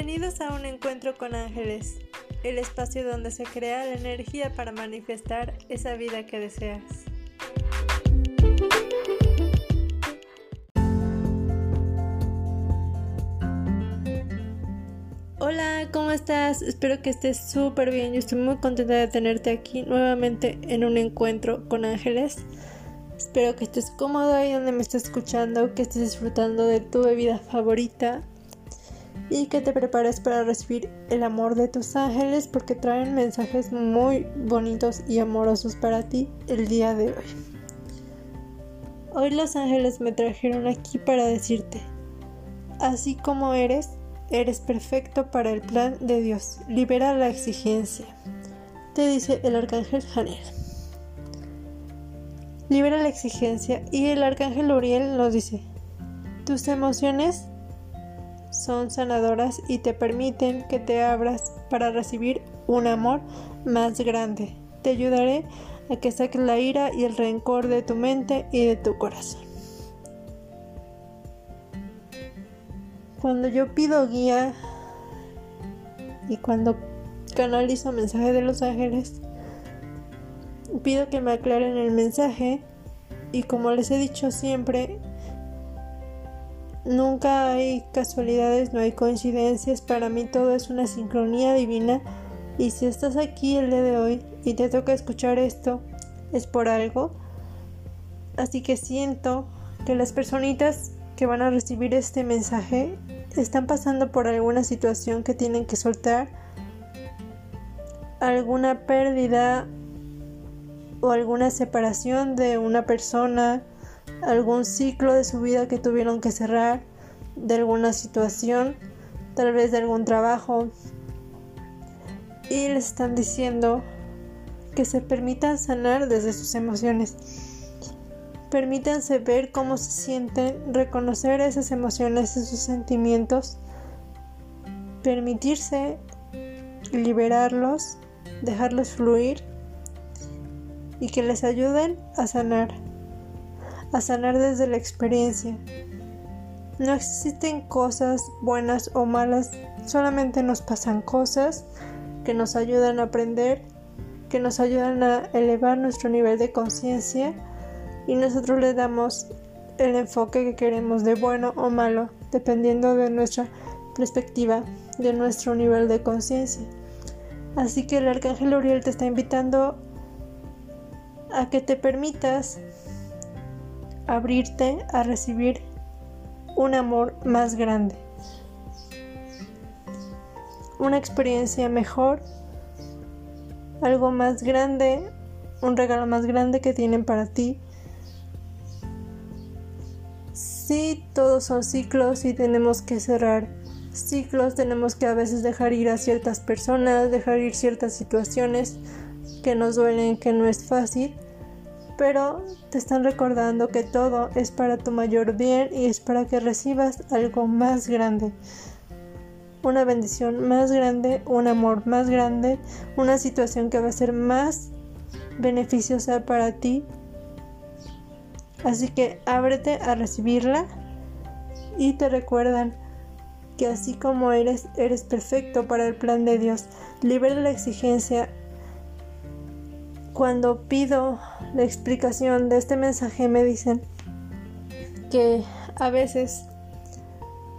Bienvenidos a un encuentro con ángeles, el espacio donde se crea la energía para manifestar esa vida que deseas. Hola, ¿cómo estás? Espero que estés súper bien. Yo estoy muy contenta de tenerte aquí nuevamente en un encuentro con ángeles. Espero que estés cómodo ahí donde me estás escuchando, que estés disfrutando de tu bebida favorita y que te prepares para recibir el amor de tus ángeles porque traen mensajes muy bonitos y amorosos para ti el día de hoy. Hoy los ángeles me trajeron aquí para decirte, así como eres, eres perfecto para el plan de Dios. Libera la exigencia. Te dice el arcángel Janiel. Libera la exigencia y el arcángel Uriel nos dice, tus emociones son sanadoras y te permiten que te abras para recibir un amor más grande. Te ayudaré a que saques la ira y el rencor de tu mente y de tu corazón. Cuando yo pido guía y cuando canalizo mensaje de los ángeles, pido que me aclaren el mensaje y como les he dicho siempre, Nunca hay casualidades, no hay coincidencias, para mí todo es una sincronía divina. Y si estás aquí el día de hoy y te toca escuchar esto, es por algo. Así que siento que las personitas que van a recibir este mensaje están pasando por alguna situación que tienen que soltar, alguna pérdida o alguna separación de una persona, algún ciclo de su vida que tuvieron que cerrar, de alguna situación, tal vez de algún trabajo. Y les están diciendo que se permitan sanar desde sus emociones. Permítanse ver cómo se sienten, reconocer esas emociones, esos sentimientos, permitirse liberarlos, dejarlos fluir y que les ayuden a sanar a sanar desde la experiencia. No existen cosas buenas o malas, solamente nos pasan cosas que nos ayudan a aprender, que nos ayudan a elevar nuestro nivel de conciencia y nosotros le damos el enfoque que queremos de bueno o malo, dependiendo de nuestra perspectiva, de nuestro nivel de conciencia. Así que el arcángel Uriel te está invitando a que te permitas abrirte a recibir un amor más grande, una experiencia mejor, algo más grande, un regalo más grande que tienen para ti. Sí, todos son ciclos y tenemos que cerrar ciclos, tenemos que a veces dejar ir a ciertas personas, dejar ir ciertas situaciones que nos duelen, que no es fácil pero te están recordando que todo es para tu mayor bien y es para que recibas algo más grande. Una bendición más grande, un amor más grande, una situación que va a ser más beneficiosa para ti. Así que ábrete a recibirla y te recuerdan que así como eres, eres perfecto para el plan de Dios. Libera la exigencia cuando pido la explicación de este mensaje me dicen que a veces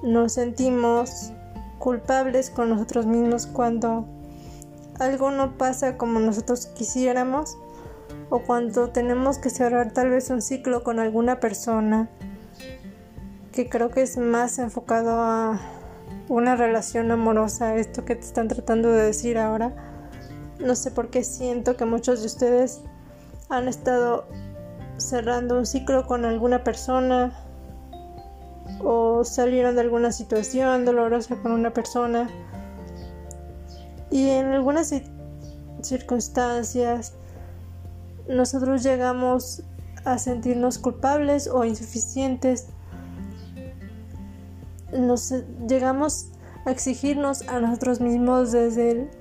nos sentimos culpables con nosotros mismos cuando algo no pasa como nosotros quisiéramos o cuando tenemos que cerrar tal vez un ciclo con alguna persona que creo que es más enfocado a una relación amorosa, esto que te están tratando de decir ahora no sé por qué siento que muchos de ustedes han estado cerrando un ciclo con alguna persona o salieron de alguna situación dolorosa con una persona. Y en algunas circunstancias nosotros llegamos a sentirnos culpables o insuficientes. Nos llegamos a exigirnos a nosotros mismos desde el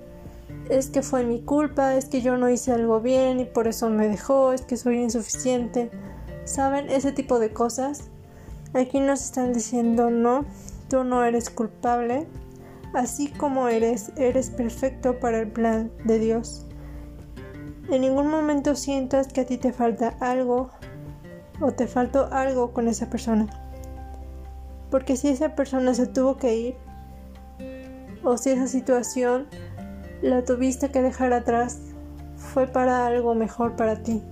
es que fue mi culpa, es que yo no hice algo bien y por eso me dejó, es que soy insuficiente. ¿Saben? Ese tipo de cosas. Aquí nos están diciendo no, tú no eres culpable. Así como eres, eres perfecto para el plan de Dios. En ningún momento sientas que a ti te falta algo o te faltó algo con esa persona. Porque si esa persona se tuvo que ir, o si esa situación la tuviste que dejar atrás, fue para algo mejor para ti.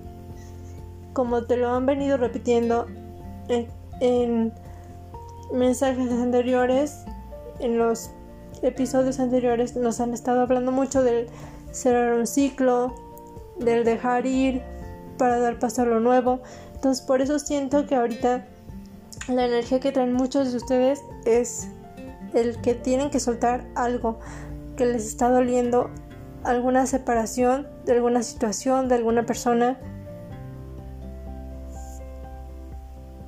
Como te lo han venido repitiendo en, mensajes anteriores, en los episodios anteriores, nos han estado hablando mucho del cerrar un ciclo, del dejar ir para dar paso a lo nuevo. Entonces por eso siento que ahorita la energía que traen muchos de ustedes es el que tienen que soltar algo que les está doliendo, alguna separación de alguna situación, de alguna persona.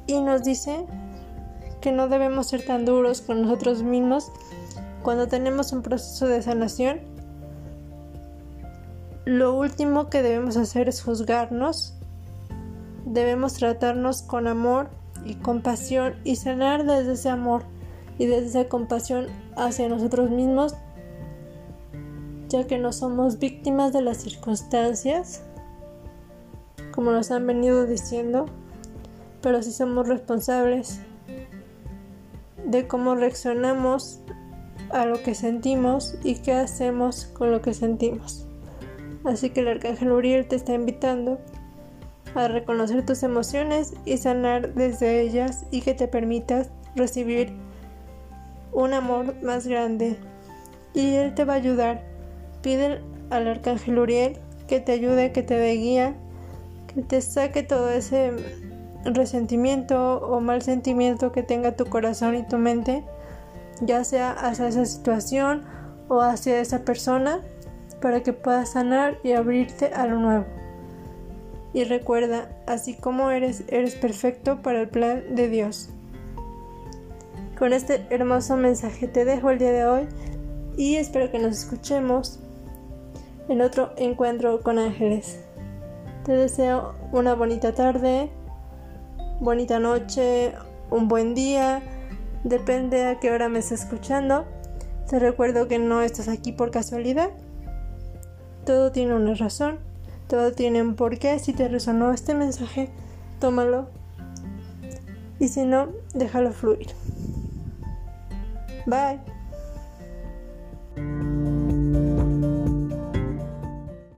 Y nos dice que no debemos ser tan duros con nosotros mismos cuando tenemos un proceso de sanación. Lo último que debemos hacer es juzgarnos. Debemos tratarnos con amor y compasión y sanar desde ese amor y desde esa compasión hacia nosotros mismos, ya que no somos víctimas de las circunstancias, como nos han venido diciendo, pero sí somos responsables de cómo reaccionamos a lo que sentimos y qué hacemos con lo que sentimos. Así que el arcángel Uriel te está invitando a reconocer tus emociones y sanar desde ellas y que te permitas recibir un amor más grande. Y Él te va a ayudar. Pide al arcángel Uriel que te ayude, que te dé guía, que te saque todo ese resentimiento o mal sentimiento que tenga tu corazón y tu mente, ya sea hacia esa situación o hacia esa persona, para que puedas sanar y abrirte a lo nuevo. Y recuerda, así como eres, eres perfecto para el plan de Dios. Con este hermoso mensaje te dejo el día de hoy y espero que nos escuchemos en otro encuentro con ángeles. Te deseo una bonita tarde, bonita noche, un buen día, depende a qué hora me estés escuchando. Te recuerdo que no estás aquí por casualidad. Todo tiene una razón todo tiene un porqué. Si te resonó este mensaje, tómalo. Y si no, déjalo fluir. Bye.